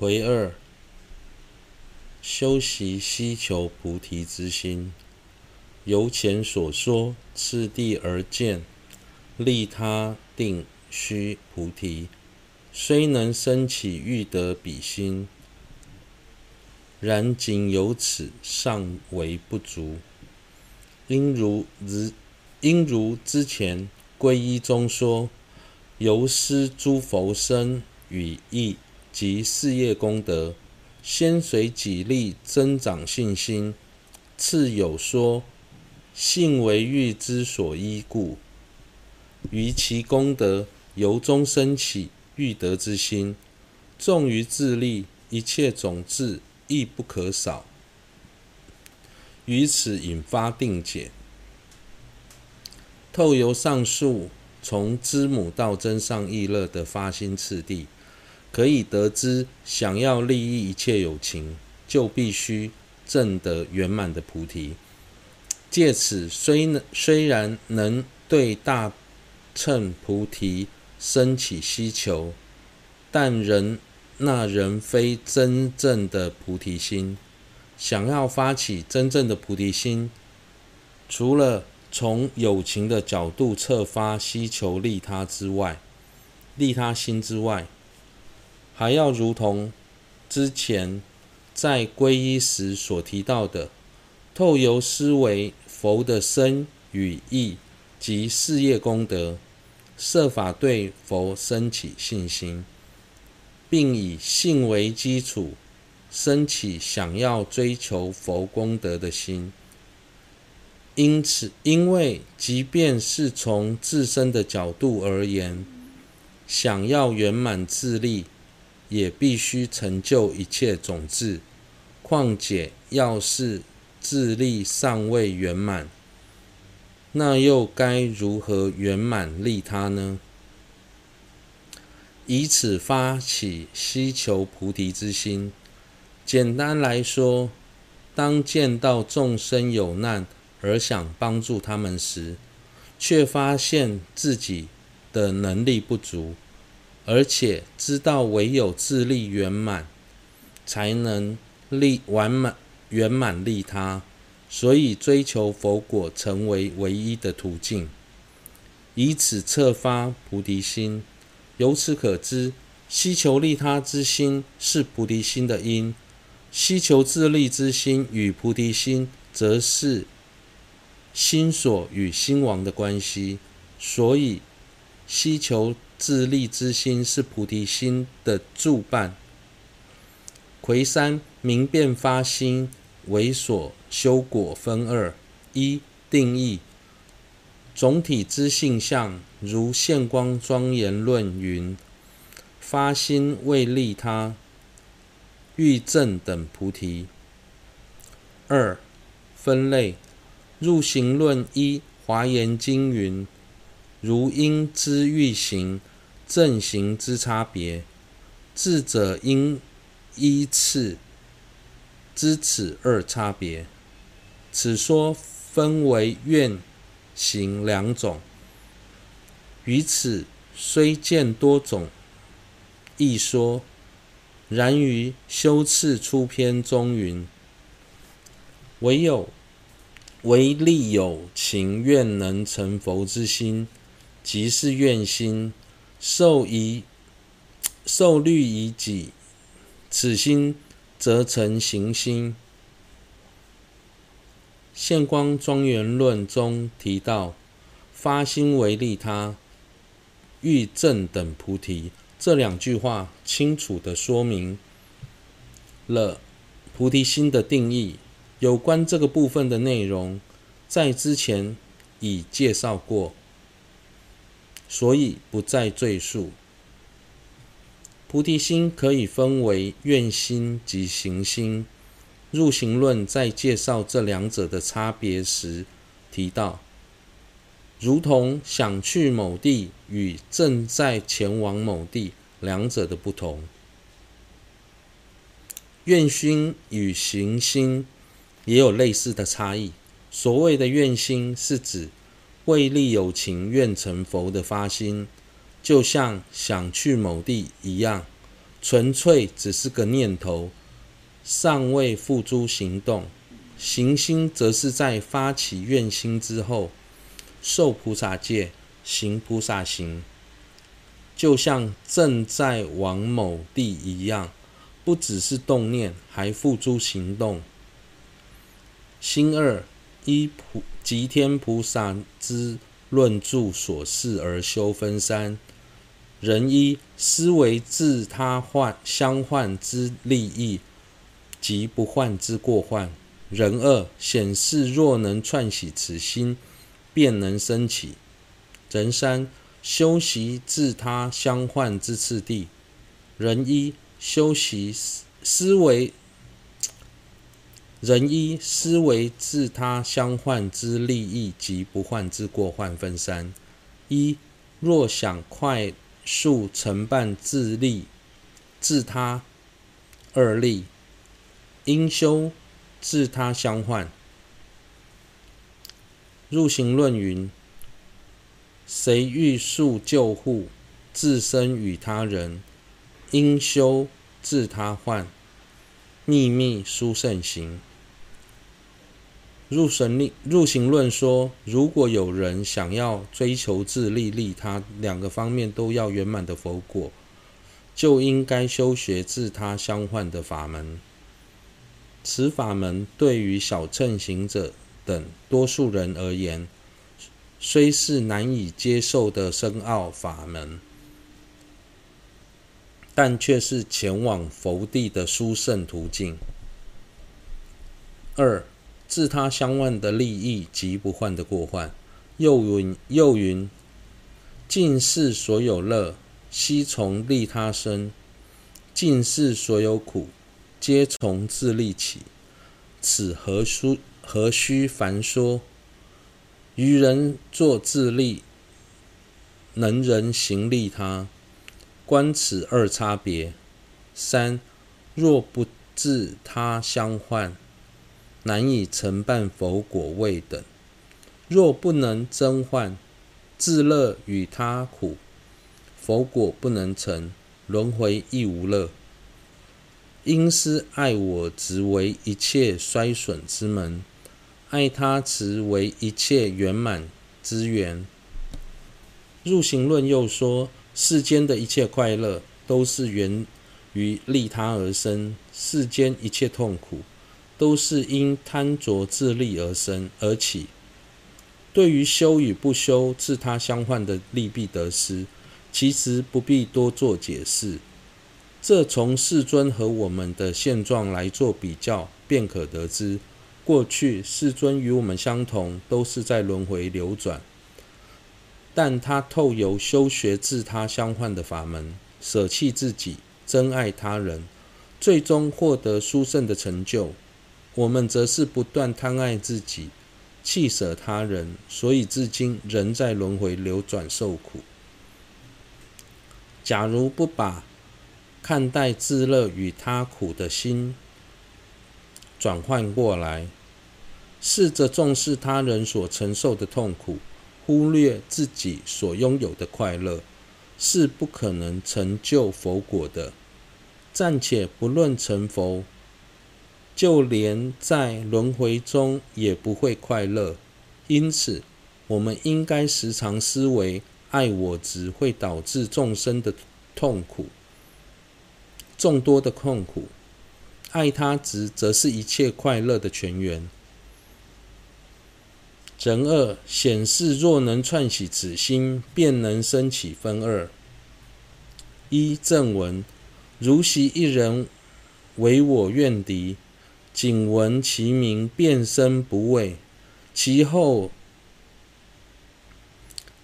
回二，修习希求菩提之心。由前所说，次第而见，利他定须菩提，虽能生起欲得彼心，然仅有此尚为不足。应如之，应如之前皈依中说，由施诸佛身语意。及事业功德，先随己力增长信心，次有说信为欲之所依故，于其功德由衷生起欲得之心，重于自利，一切种智亦不可少，于此引发定解。透由上述从知母到增上意乐的发心次第。可以得知，想要利益一切有情，就必须证得圆满的菩提。借此虽虽然能对大乘菩提升起希求，但仍那人非真正的菩提心。想要发起真正的菩提心，除了从有情的角度侧发希求利他之外，利他心之外。还要如同之前在皈依时所提到的，透由思维佛的身与意及事业功德，设法对佛生起信心，并以信为基础，升起想要追求佛功德的心。因此，因为即便是从自身的角度而言，想要圆满自利。也必须成就一切种智，况且要是自利尚未圆满，那又该如何圆满利他呢？以此发起希求菩提之心。简单来说，当见到众生有难而想帮助他们时，却发现自己的能力不足。而且知道唯有自利圆满，才能利完满圆满利他，所以追求佛果成为唯一的途径。以此侧发菩提心，由此可知，希求利他之心是菩提心的因，希求自利之心与菩提心则是心所与心王的关系。所以，希求。自利之心是菩提心的助伴。魁三明辨发心为所修果分二：一、定义。总体之性相，如现光庄严论云：发心为利他，欲正等菩提。二、分类。入行论一华严经云：如因知欲行。正行之差别，智者应依次知此二差别。此说分为愿行两种，于此虽见多种一说，然于修次出篇中云：唯有唯利有情愿能成佛之心，即是愿心。受疑受虑以己，此心则成行心。现光庄严论中提到，发心为利他，欲证等菩提，这两句话清楚地说明了菩提心的定义。有关这个部分的内容，在之前已介绍过。所以不再赘述。菩提心可以分为愿心及行心。入行论在介绍这两者的差别时提到，如同想去某地与正在前往某地两者的不同。愿心与行心也有类似的差异。所谓的愿心是指。为利有情愿成佛的发心，就像想去某地一样，纯粹只是个念头，尚未付诸行动。行心则是在发起愿心之后，受菩萨戒，行菩萨行，就像正在往某地一样，不只是动念，还付诸行动。心二依菩寂天菩萨之论著所示而修分三：人一思维自他患相患之利益及不患之过患。人二显示，若能串习此心，便能升起。人三修习自他相患之次第。人一修习思维，人一思惟自他相患之利益及不患之过患分三：一若想快速成办自利自他二利，应修。自他相患，入行论云：谁欲速救护自身与他人，应修自他患，秘密殊胜行。入神力入行论说，如果有人想要追求自利利他两个方面都要圆满的佛果，就应该修学自他相换的法门。此法门对于小乘行者等多数人而言，虽是难以接受的深奥法门，但却是前往佛地的殊胜途径。二，自他相患的利益及不患的过患。又云又云，尽是所有乐，悉从利他生；尽是所有苦。皆从自利起，此何须何须繁说？愚人作自利，能人行利他，观此二差别。三若不自他相患，难以承办佛果位等。若不能增患，自乐与他苦，佛果不能成，轮回亦无乐。因思爱我执为一切衰损之门，爱他执为一切圆满之源。入行论又说，世间的一切快乐都是源于利他而生，世间一切痛苦都是因贪着自利而生而起。对于修与不修自他相换的利弊得失，其实不必多做解释。这从世尊和我们的现状来做比较，便可得知，过去世尊与我们相同，都是在轮回流转，但他透由修学自他相换的法门，舍弃自己，珍爱他人，最终获得殊胜的成就。我们则是不断贪爱自己，弃舍他人，所以至今仍在轮回流转受苦。假如不把看待自乐与他苦的心转换过来，试着重视他人所承受的痛苦，忽略自己所拥有的快乐，是不可能成就佛果的。暂且不论成佛，就连在轮回中也不会快乐。因此，我们应该时常思维：爱我只会导致众生的痛苦。众多的痛苦，爱他执则是一切快乐的泉源。人二显示，若能串起此心，便能生起分二。一正文，如昔一人为我怨敌，仅闻其名，便生不畏。其后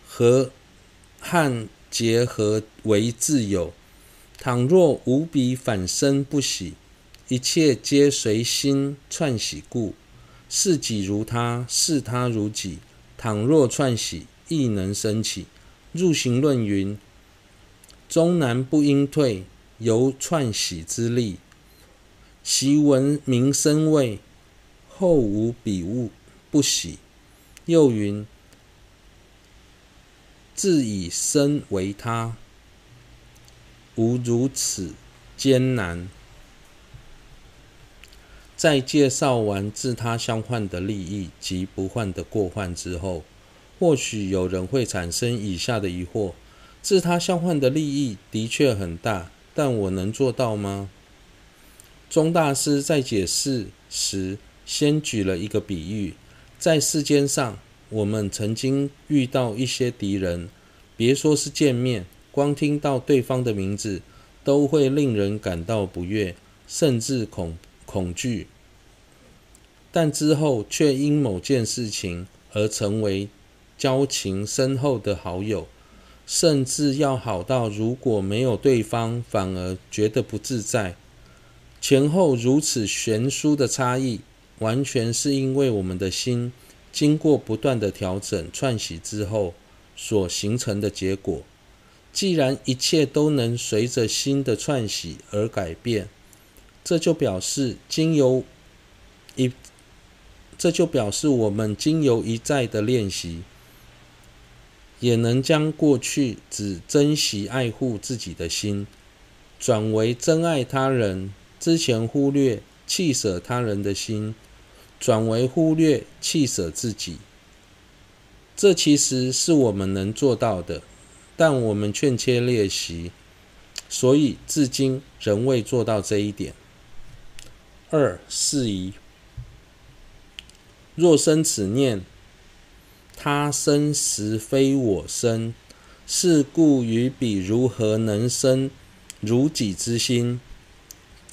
和汉结合为挚友。倘若无彼反身不喜，一切皆随心串喜故。视己如他，视他如己。倘若串喜，亦能生起。入行论云：终南不应退，由串喜之力。其闻名生位，后无彼物不喜。又云：自以身为他。无如此艰难。在介绍完自他相换的利益及不换的过患之后，或许有人会产生以下的疑惑：自他相换的利益的确很大，但我能做到吗？钟大师在解释时，先举了一个比喻：在世间上，我们曾经遇到一些敌人，别说是见面，光听到对方的名字，都会令人感到不悦，甚至恐恐惧。但之后却因某件事情而成为交情深厚的好友，甚至要好到如果没有对方，反而觉得不自在。前后如此悬殊的差异，完全是因为我们的心经过不断的调整、串习之后所形成的结果。既然一切都能随着心的串习而改变，这就表示经由一，这就表示我们经由一再的练习，也能将过去只珍惜爱护自己的心，转为珍爱他人。之前忽略弃舍他人的心，转为忽略弃舍自己，这其实是我们能做到的，但我们欠缺练习，所以至今仍未做到这一点。二是疑，若生此念，他生实非我生，是故于彼如何能生如己之心？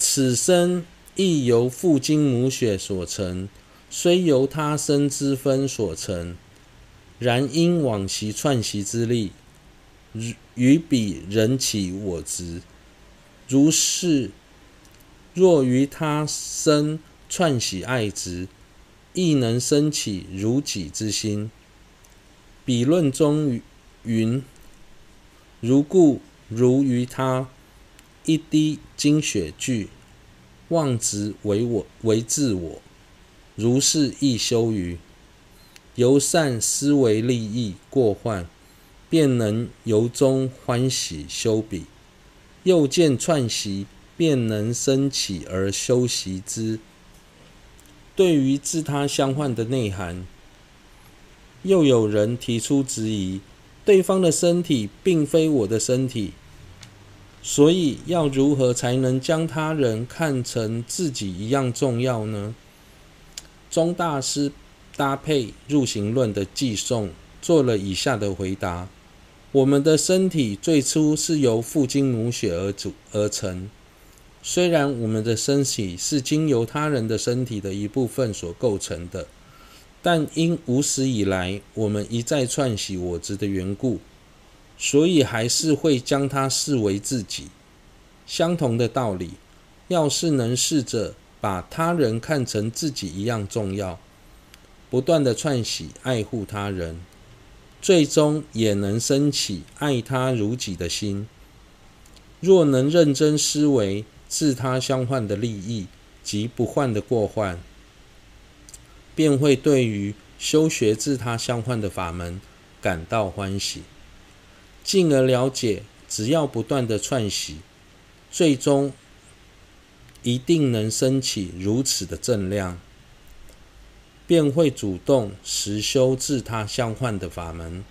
此生亦由父精母血所成，虽由他生之分所成，然因往昔串习之力，于彼人起我执。如是，若于他生串习爱执，亦能生起如己之心。彼论中云：如故，如于他。一滴精血聚，妄执为我为自我，如是亦修于由善思维利益过患，便能由衷欢喜修彼。又见串习，便能升起而修习之。对于自他相换的内涵，又有人提出质疑：对方的身体并非我的身体。所以，要如何才能将他人看成自己一样重要呢？宗大师搭配《入行论》的偈颂，做了以下的回答：我们的身体最初是由父精母血而组而成，虽然我们的身体是经由他人的身体的一部分所构成的，但因无始以来我们一再串习我执的缘故。所以还是会将它视为自己。相同的道理，要是能试着把他人看成自己一样重要，不断的串习爱护他人，最终也能生起爱他如己的心。若能认真思维自他相换的利益及不换的过患，便会对于修学自他相换的法门感到欢喜。进而了解，只要不断的串习，最终一定能升起如此的正量，便会主动实修自他相换的法门。